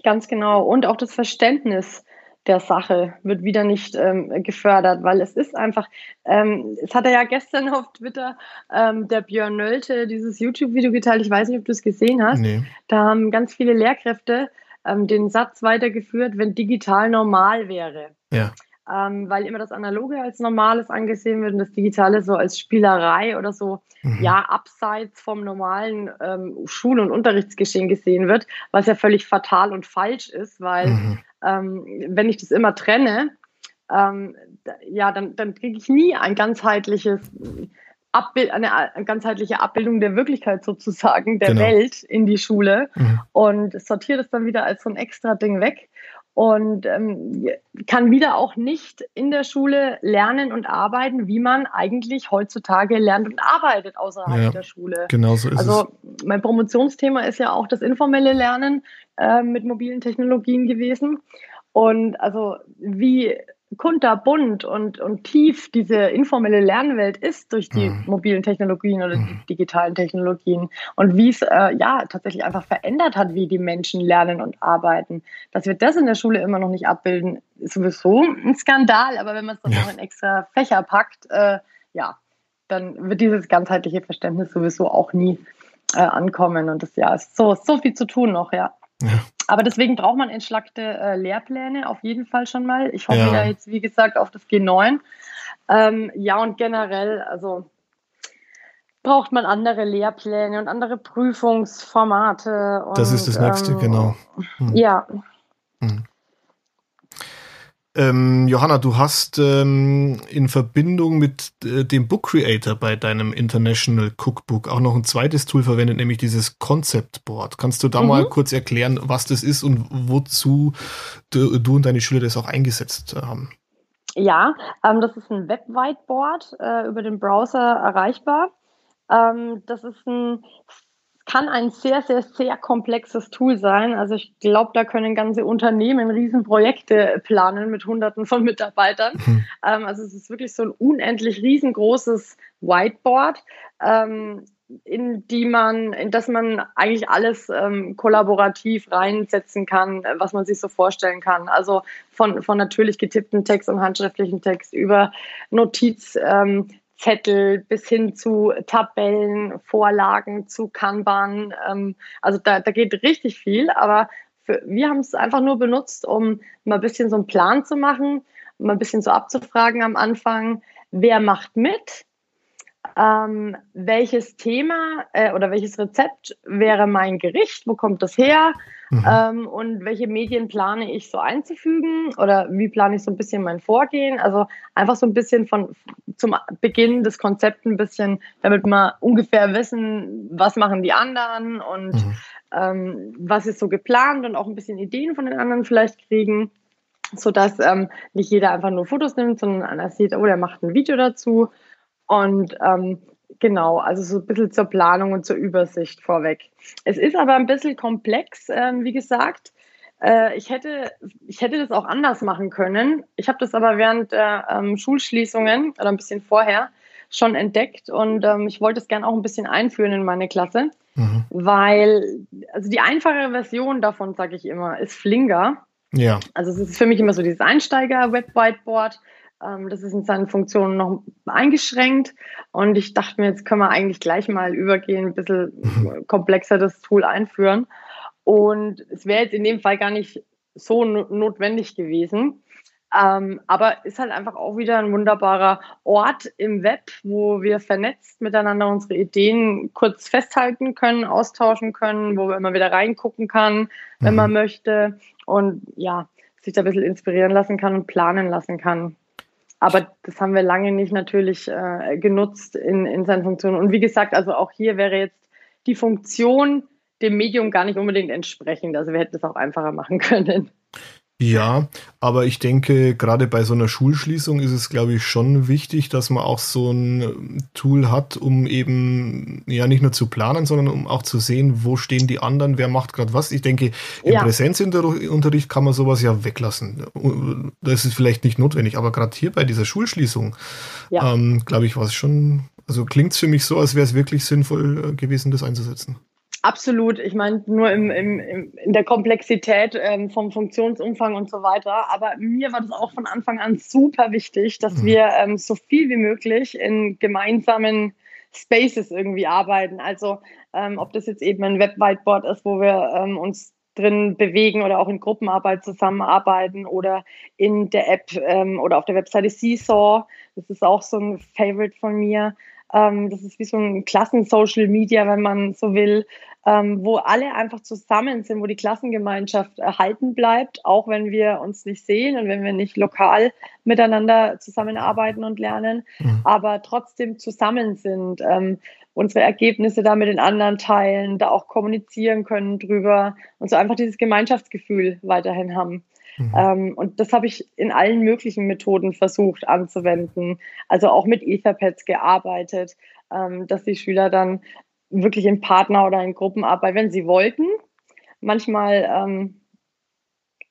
Ganz genau. Und auch das Verständnis der Sache wird wieder nicht ähm, gefördert, weil es ist einfach, ähm, es hat er ja gestern auf Twitter ähm, der Björn Nölte dieses YouTube-Video geteilt, ich weiß nicht, ob du es gesehen hast. Nee. Da haben ganz viele Lehrkräfte ähm, den Satz weitergeführt, wenn digital normal wäre. Ja. Ähm, weil immer das Analoge als Normales angesehen wird und das Digitale so als Spielerei oder so, mhm. ja, abseits vom normalen ähm, Schul- und Unterrichtsgeschehen gesehen wird, was ja völlig fatal und falsch ist, weil mhm ähm, wenn ich das immer trenne, ähm, ja, dann, dann kriege ich nie ein ganzheitliches Abbild, eine, eine, ganzheitliche Abbildung der Wirklichkeit sozusagen, der genau. Welt in die Schule mhm. und sortiere das dann wieder als so ein extra Ding weg und ähm, kann wieder auch nicht in der Schule lernen und arbeiten, wie man eigentlich heutzutage lernt und arbeitet außerhalb ja, der Schule. Genau so ist also es. mein Promotionsthema ist ja auch das informelle Lernen äh, mit mobilen Technologien gewesen. Und also wie kunterbunt und, und tief diese informelle Lernwelt ist durch die mhm. mobilen Technologien oder mhm. die digitalen Technologien und wie es äh, ja tatsächlich einfach verändert hat, wie die Menschen lernen und arbeiten. Dass wir das in der Schule immer noch nicht abbilden, ist sowieso ein Skandal, aber wenn man es dann ja. noch in extra Fächer packt, äh, ja, dann wird dieses ganzheitliche Verständnis sowieso auch nie äh, ankommen. Und das ja ist so, so viel zu tun noch, ja. Ja. Aber deswegen braucht man entschlackte äh, Lehrpläne auf jeden Fall schon mal. Ich hoffe ja, ja jetzt, wie gesagt, auf das G9. Ähm, ja, und generell, also braucht man andere Lehrpläne und andere Prüfungsformate. Und, das ist das nächste, ähm, genau. Hm. Ja. Hm. Ähm, Johanna, du hast ähm, in Verbindung mit äh, dem Book Creator bei deinem International Cookbook auch noch ein zweites Tool verwendet, nämlich dieses Concept Board. Kannst du da mhm. mal kurz erklären, was das ist und wozu du, du und deine Schüler das auch eingesetzt haben? Ja, ähm, das ist ein Web-Whiteboard äh, über den Browser erreichbar. Ähm, das ist ein kann ein sehr, sehr, sehr komplexes Tool sein. Also ich glaube, da können ganze Unternehmen Riesenprojekte planen mit Hunderten von Mitarbeitern. Mhm. Ähm, also es ist wirklich so ein unendlich riesengroßes Whiteboard, ähm, in die man, in das man eigentlich alles ähm, kollaborativ reinsetzen kann, was man sich so vorstellen kann. Also von, von natürlich getippten Text und handschriftlichen Text über Notiz, ähm, Zettel bis hin zu Tabellen, Vorlagen, zu Kanban. Ähm, also da, da geht richtig viel, aber für, wir haben es einfach nur benutzt, um mal ein bisschen so einen Plan zu machen, mal ein bisschen so abzufragen am Anfang, wer macht mit, ähm, welches Thema äh, oder welches Rezept wäre mein Gericht, wo kommt das her mhm. ähm, und welche Medien plane ich so einzufügen oder wie plane ich so ein bisschen mein Vorgehen. Also einfach so ein bisschen von zum Beginn des Konzepts ein bisschen, damit wir ungefähr wissen, was machen die anderen und mhm. ähm, was ist so geplant und auch ein bisschen Ideen von den anderen vielleicht kriegen sodass ähm, nicht jeder einfach nur Fotos nimmt, sondern einer sieht, oh, der macht ein Video dazu und ähm, genau, also so ein bisschen zur Planung und zur Übersicht vorweg. Es ist aber ein bisschen komplex, ähm, wie gesagt. Äh, ich, hätte, ich hätte das auch anders machen können. Ich habe das aber während der ähm, Schulschließungen oder ein bisschen vorher schon entdeckt und ähm, ich wollte es gerne auch ein bisschen einführen in meine Klasse, mhm. weil also die einfache Version davon, sage ich immer, ist Flinger. Ja. Also es ist für mich immer so dieses Einsteiger-Web-Whiteboard das ist in seinen Funktionen noch eingeschränkt. Und ich dachte mir, jetzt können wir eigentlich gleich mal übergehen, ein bisschen komplexer das Tool einführen. Und es wäre jetzt in dem Fall gar nicht so notwendig gewesen. Ähm, aber ist halt einfach auch wieder ein wunderbarer Ort im Web, wo wir vernetzt miteinander unsere Ideen kurz festhalten können, austauschen können, wo man immer wieder reingucken kann, wenn mhm. man möchte. Und ja, sich da ein bisschen inspirieren lassen kann und planen lassen kann. Aber das haben wir lange nicht natürlich äh, genutzt in, in seinen Funktionen. Und wie gesagt, also auch hier wäre jetzt die Funktion dem Medium gar nicht unbedingt entsprechend. Also wir hätten es auch einfacher machen können. Ja, aber ich denke, gerade bei so einer Schulschließung ist es, glaube ich, schon wichtig, dass man auch so ein Tool hat, um eben ja nicht nur zu planen, sondern um auch zu sehen, wo stehen die anderen, wer macht gerade was. Ich denke, im ja. Präsenzunterricht kann man sowas ja weglassen. Das ist vielleicht nicht notwendig, aber gerade hier bei dieser Schulschließung, ja. ähm, glaube ich, war es schon, also klingt es für mich so, als wäre es wirklich sinnvoll äh, gewesen, das einzusetzen. Absolut. Ich meine, nur im, im, im, in der Komplexität ähm, vom Funktionsumfang und so weiter. Aber mir war das auch von Anfang an super wichtig, dass mhm. wir ähm, so viel wie möglich in gemeinsamen Spaces irgendwie arbeiten. Also ähm, ob das jetzt eben ein Web-Whiteboard ist, wo wir ähm, uns drin bewegen oder auch in Gruppenarbeit zusammenarbeiten oder in der App ähm, oder auf der Webseite Seesaw. Das ist auch so ein Favorite von mir. Ähm, das ist wie so ein Klassen-Social Media, wenn man so will, ähm, wo alle einfach zusammen sind, wo die Klassengemeinschaft erhalten bleibt, auch wenn wir uns nicht sehen und wenn wir nicht lokal miteinander zusammenarbeiten und lernen, mhm. aber trotzdem zusammen sind, ähm, unsere Ergebnisse da mit den anderen teilen, da auch kommunizieren können drüber und so einfach dieses Gemeinschaftsgefühl weiterhin haben. Mhm. Ähm, und das habe ich in allen möglichen Methoden versucht anzuwenden. Also auch mit Etherpads gearbeitet, ähm, dass die Schüler dann wirklich in Partner- oder in Gruppenarbeit, wenn sie wollten. Manchmal, ähm,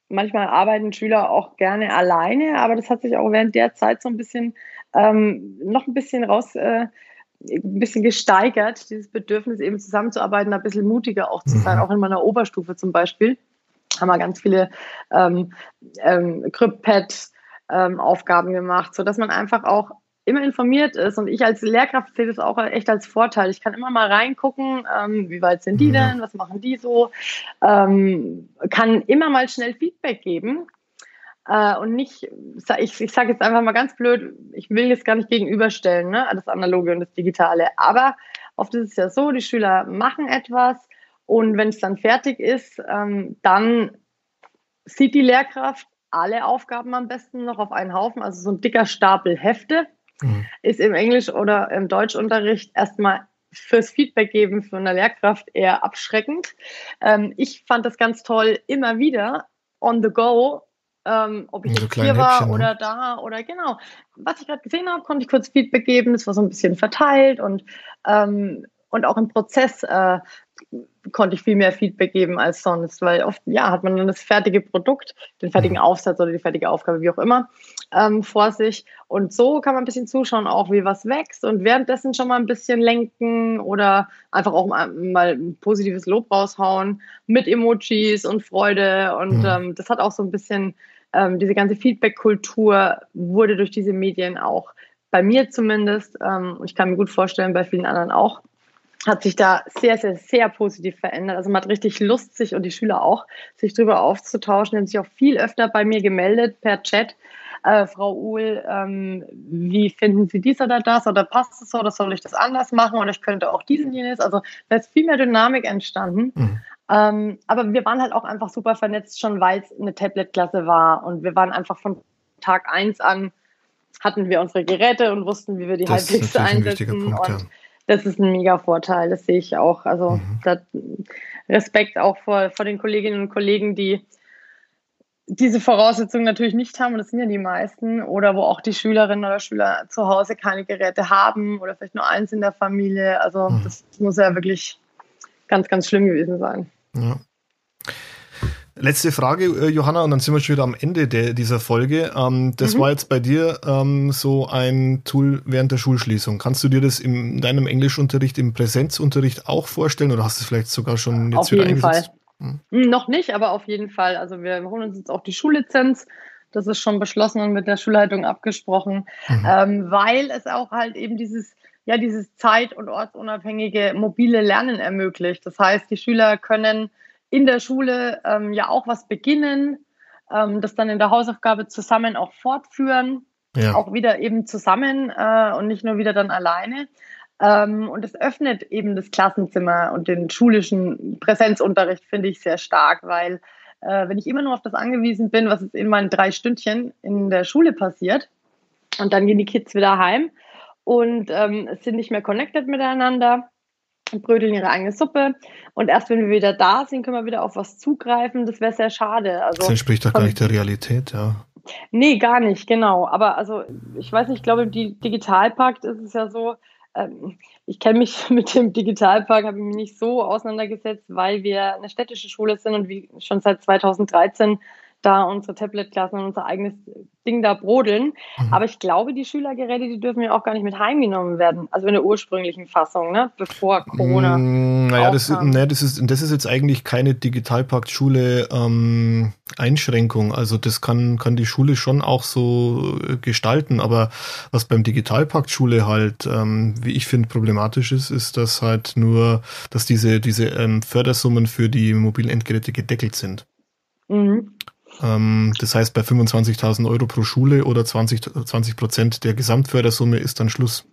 manchmal arbeiten Schüler auch gerne alleine, aber das hat sich auch während der Zeit so ein bisschen ähm, noch ein bisschen raus. Äh, ein bisschen gesteigert, dieses Bedürfnis eben zusammenzuarbeiten, ein bisschen mutiger auch zu sein, mhm. auch in meiner Oberstufe zum Beispiel haben wir ganz viele ähm, ähm, Cryptpad-Aufgaben ähm, gemacht, sodass man einfach auch immer informiert ist. Und ich als Lehrkraft sehe das auch echt als Vorteil. Ich kann immer mal reingucken, ähm, wie weit sind die denn, was machen die so, ähm, kann immer mal schnell Feedback geben. Äh, und nicht, ich, ich sage jetzt einfach mal ganz blöd, ich will jetzt gar nicht gegenüberstellen, ne, das Analoge und das Digitale. Aber oft ist es ja so, die Schüler machen etwas, und wenn es dann fertig ist, ähm, dann sieht die Lehrkraft alle Aufgaben am besten noch auf einen Haufen. Also so ein dicker Stapel Hefte mhm. ist im Englisch- oder im Deutschunterricht erstmal fürs Feedback geben für eine Lehrkraft eher abschreckend. Ähm, ich fand das ganz toll, immer wieder on the go, ähm, ob ich so jetzt hier war Häppchen, ne? oder da oder genau. Was ich gerade gesehen habe, konnte ich kurz Feedback geben. Es war so ein bisschen verteilt und ähm, und auch im Prozess äh, konnte ich viel mehr Feedback geben als sonst, weil oft, ja, hat man dann das fertige Produkt, den fertigen mhm. Aufsatz oder die fertige Aufgabe, wie auch immer, ähm, vor sich. Und so kann man ein bisschen zuschauen, auch wie was wächst und währenddessen schon mal ein bisschen lenken oder einfach auch mal, mal ein positives Lob raushauen mit Emojis und Freude. Und mhm. ähm, das hat auch so ein bisschen, ähm, diese ganze Feedback-Kultur wurde durch diese Medien auch bei mir zumindest, ähm, ich kann mir gut vorstellen, bei vielen anderen auch, hat sich da sehr, sehr, sehr positiv verändert. Also man hat richtig Lust, sich und die Schüler auch, sich darüber aufzutauschen, haben sich auch viel öfter bei mir gemeldet per Chat. Äh, Frau Uhl, ähm, wie finden Sie dies oder das? Oder passt es so? Oder soll ich das anders machen? Oder ich könnte auch diesen jenes. Also da ist viel mehr Dynamik entstanden. Mhm. Ähm, aber wir waren halt auch einfach super vernetzt, schon weil es eine Tablet-Klasse war. Und wir waren einfach von Tag eins an hatten wir unsere Geräte und wussten, wie wir die das halbwegs einsetzen. Ein Punkt, und ja. Das ist ein mega Vorteil, das sehe ich auch. Also mhm. Respekt auch vor, vor den Kolleginnen und Kollegen, die diese Voraussetzungen natürlich nicht haben, und das sind ja die meisten, oder wo auch die Schülerinnen oder Schüler zu Hause keine Geräte haben oder vielleicht nur eins in der Familie. Also mhm. das muss ja wirklich ganz, ganz schlimm gewesen sein. Ja. Letzte Frage, äh, Johanna, und dann sind wir schon wieder am Ende der, dieser Folge. Ähm, das mhm. war jetzt bei dir ähm, so ein Tool während der Schulschließung. Kannst du dir das in deinem Englischunterricht, im Präsenzunterricht auch vorstellen oder hast du es vielleicht sogar schon jetzt auf wieder jeden eingesetzt? Fall. Hm. Noch nicht, aber auf jeden Fall. Also wir holen uns jetzt auch die Schullizenz. Das ist schon beschlossen und mit der Schulleitung abgesprochen, mhm. ähm, weil es auch halt eben dieses ja dieses zeit- und ortsunabhängige mobile Lernen ermöglicht. Das heißt, die Schüler können in der Schule ähm, ja auch was beginnen, ähm, das dann in der Hausaufgabe zusammen auch fortführen, ja. auch wieder eben zusammen äh, und nicht nur wieder dann alleine. Ähm, und es öffnet eben das Klassenzimmer und den schulischen Präsenzunterricht, finde ich sehr stark, weil äh, wenn ich immer nur auf das angewiesen bin, was jetzt in meinen drei Stündchen in der Schule passiert, und dann gehen die Kids wieder heim und ähm, sind nicht mehr connected miteinander, brödeln ihre eigene Suppe. Und erst wenn wir wieder da sind, können wir wieder auf was zugreifen. Das wäre sehr schade. Also, das entspricht doch gar nicht der Realität, ja. Nee, gar nicht, genau. Aber also, ich weiß nicht, ich glaube, im Digitalpakt ist es ja so, ähm, ich kenne mich mit dem Digitalpark, habe ich mich nicht so auseinandergesetzt, weil wir eine städtische Schule sind und wie schon seit 2013 da unsere Tablet-Klassen und unser eigenes Ding da brodeln. Mhm. Aber ich glaube, die Schülergeräte, die dürfen ja auch gar nicht mit heimgenommen werden. Also in der ursprünglichen Fassung, ne? bevor Corona. Mm, naja, das ist, ne, das, ist, das ist jetzt eigentlich keine Digitalpakt-Schule ähm, Einschränkung. Also das kann, kann die Schule schon auch so äh, gestalten. Aber was beim Digitalpakt Schule halt, ähm, wie ich finde, problematisch ist, ist, dass halt nur, dass diese, diese ähm, Fördersummen für die mobilen Endgeräte gedeckelt sind. Mhm. Ähm, das heißt, bei 25.000 Euro pro Schule oder 20, 20 Prozent der Gesamtfördersumme ist dann Schluss.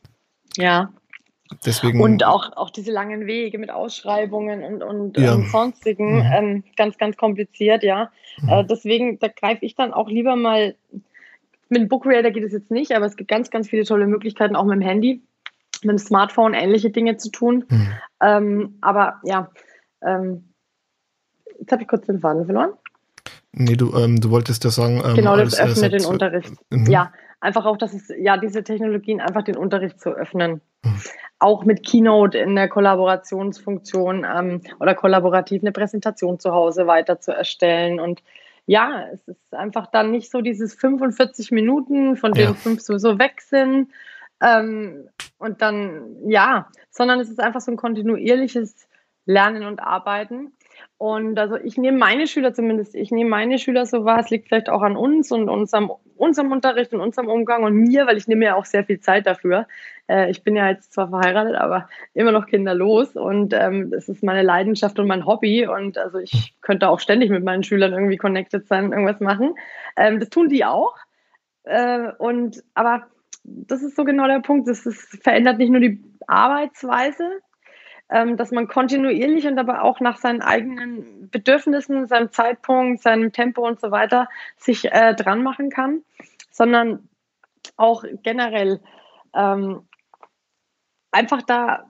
Ja. Deswegen, und auch, auch diese langen Wege mit Ausschreibungen und, und ja. ähm, sonstigen, mhm. ähm, ganz, ganz kompliziert, ja. Mhm. Äh, deswegen, da greife ich dann auch lieber mal, mit dem Book Reader geht es jetzt nicht, aber es gibt ganz, ganz viele tolle Möglichkeiten, auch mit dem Handy, mit dem Smartphone ähnliche Dinge zu tun. Mhm. Ähm, aber ja, ähm, jetzt habe ich kurz den Faden verloren. Nee, du, ähm, du wolltest ja sagen. Ähm, genau, das als, öffnet als, den Unterricht. Mhm. Ja, einfach auch, dass es, ja, diese Technologien einfach den Unterricht zu öffnen. Mhm. Auch mit Keynote in der Kollaborationsfunktion ähm, oder kollaborativ eine Präsentation zu Hause weiter zu erstellen. Und ja, es ist einfach dann nicht so dieses 45 Minuten, von denen ja. fünf sowieso weg sind. Ähm, und dann, ja, sondern es ist einfach so ein kontinuierliches Lernen und Arbeiten. Und also ich nehme meine Schüler zumindest, ich nehme meine Schüler so wahr, es liegt vielleicht auch an uns und unserem, unserem Unterricht und unserem Umgang und mir, weil ich nehme ja auch sehr viel Zeit dafür. Äh, ich bin ja jetzt zwar verheiratet, aber immer noch kinderlos und ähm, das ist meine Leidenschaft und mein Hobby und also ich könnte auch ständig mit meinen Schülern irgendwie connected sein und irgendwas machen. Ähm, das tun die auch. Äh, und aber das ist so genau der Punkt. Das ist, verändert nicht nur die Arbeitsweise, dass man kontinuierlich und aber auch nach seinen eigenen Bedürfnissen, seinem Zeitpunkt, seinem Tempo und so weiter sich äh, dran machen kann, sondern auch generell ähm, einfach da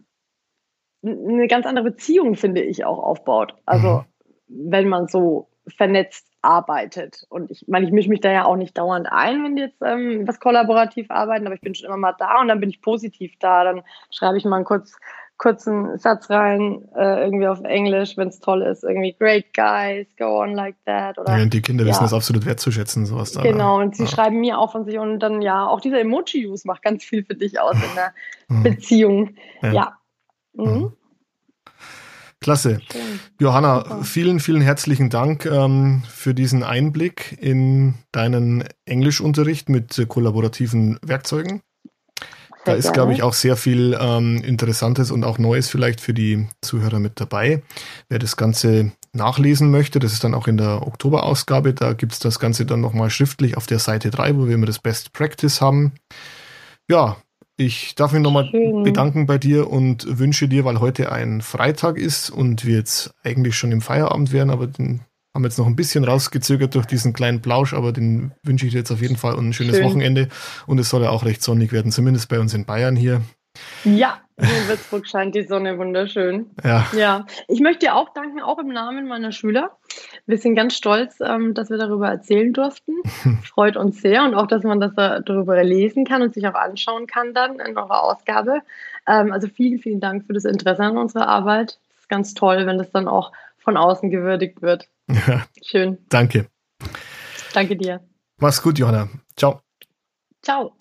eine ganz andere Beziehung, finde ich, auch aufbaut. Also mhm. wenn man so vernetzt arbeitet. Und ich meine, ich mische mich da ja auch nicht dauernd ein, wenn die jetzt ähm, was kollaborativ arbeiten, aber ich bin schon immer mal da und dann bin ich positiv da. Dann schreibe ich mal kurz kurzen Satz rein, äh, irgendwie auf Englisch, wenn es toll ist, irgendwie great guys, go on like that. Oder, ja, die Kinder ja. wissen das absolut wertzuschätzen, sowas da. Genau, und sie ja. schreiben mir auch von sich und dann ja, auch dieser Emoji-Use macht ganz viel für dich aus in der mhm. Beziehung. Ja. Mhm. mhm. Klasse. Johanna, Super. vielen, vielen herzlichen Dank ähm, für diesen Einblick in deinen Englischunterricht mit äh, kollaborativen Werkzeugen. Da ist, glaube ich, auch sehr viel ähm, Interessantes und auch Neues vielleicht für die Zuhörer mit dabei. Wer das Ganze nachlesen möchte, das ist dann auch in der Oktoberausgabe, da gibt es das Ganze dann nochmal schriftlich auf der Seite 3, wo wir immer das Best Practice haben. Ja, ich darf mich nochmal bedanken bei dir und wünsche dir, weil heute ein Freitag ist und wir jetzt eigentlich schon im Feierabend wären, aber den haben jetzt noch ein bisschen rausgezögert durch diesen kleinen Plausch, aber den wünsche ich dir jetzt auf jeden Fall und ein schönes Schön. Wochenende. Und es soll ja auch recht sonnig werden, zumindest bei uns in Bayern hier. Ja, in Würzburg scheint die Sonne wunderschön. Ja. ja. Ich möchte dir auch danken, auch im Namen meiner Schüler. Wir sind ganz stolz, ähm, dass wir darüber erzählen durften. Freut uns sehr und auch, dass man das darüber lesen kann und sich auch anschauen kann dann in eurer Ausgabe. Ähm, also vielen, vielen Dank für das Interesse an unserer Arbeit. Es ist ganz toll, wenn das dann auch von außen gewürdigt wird. Ja. Schön. Danke. Danke dir. Mach's gut, Johanna. Ciao. Ciao.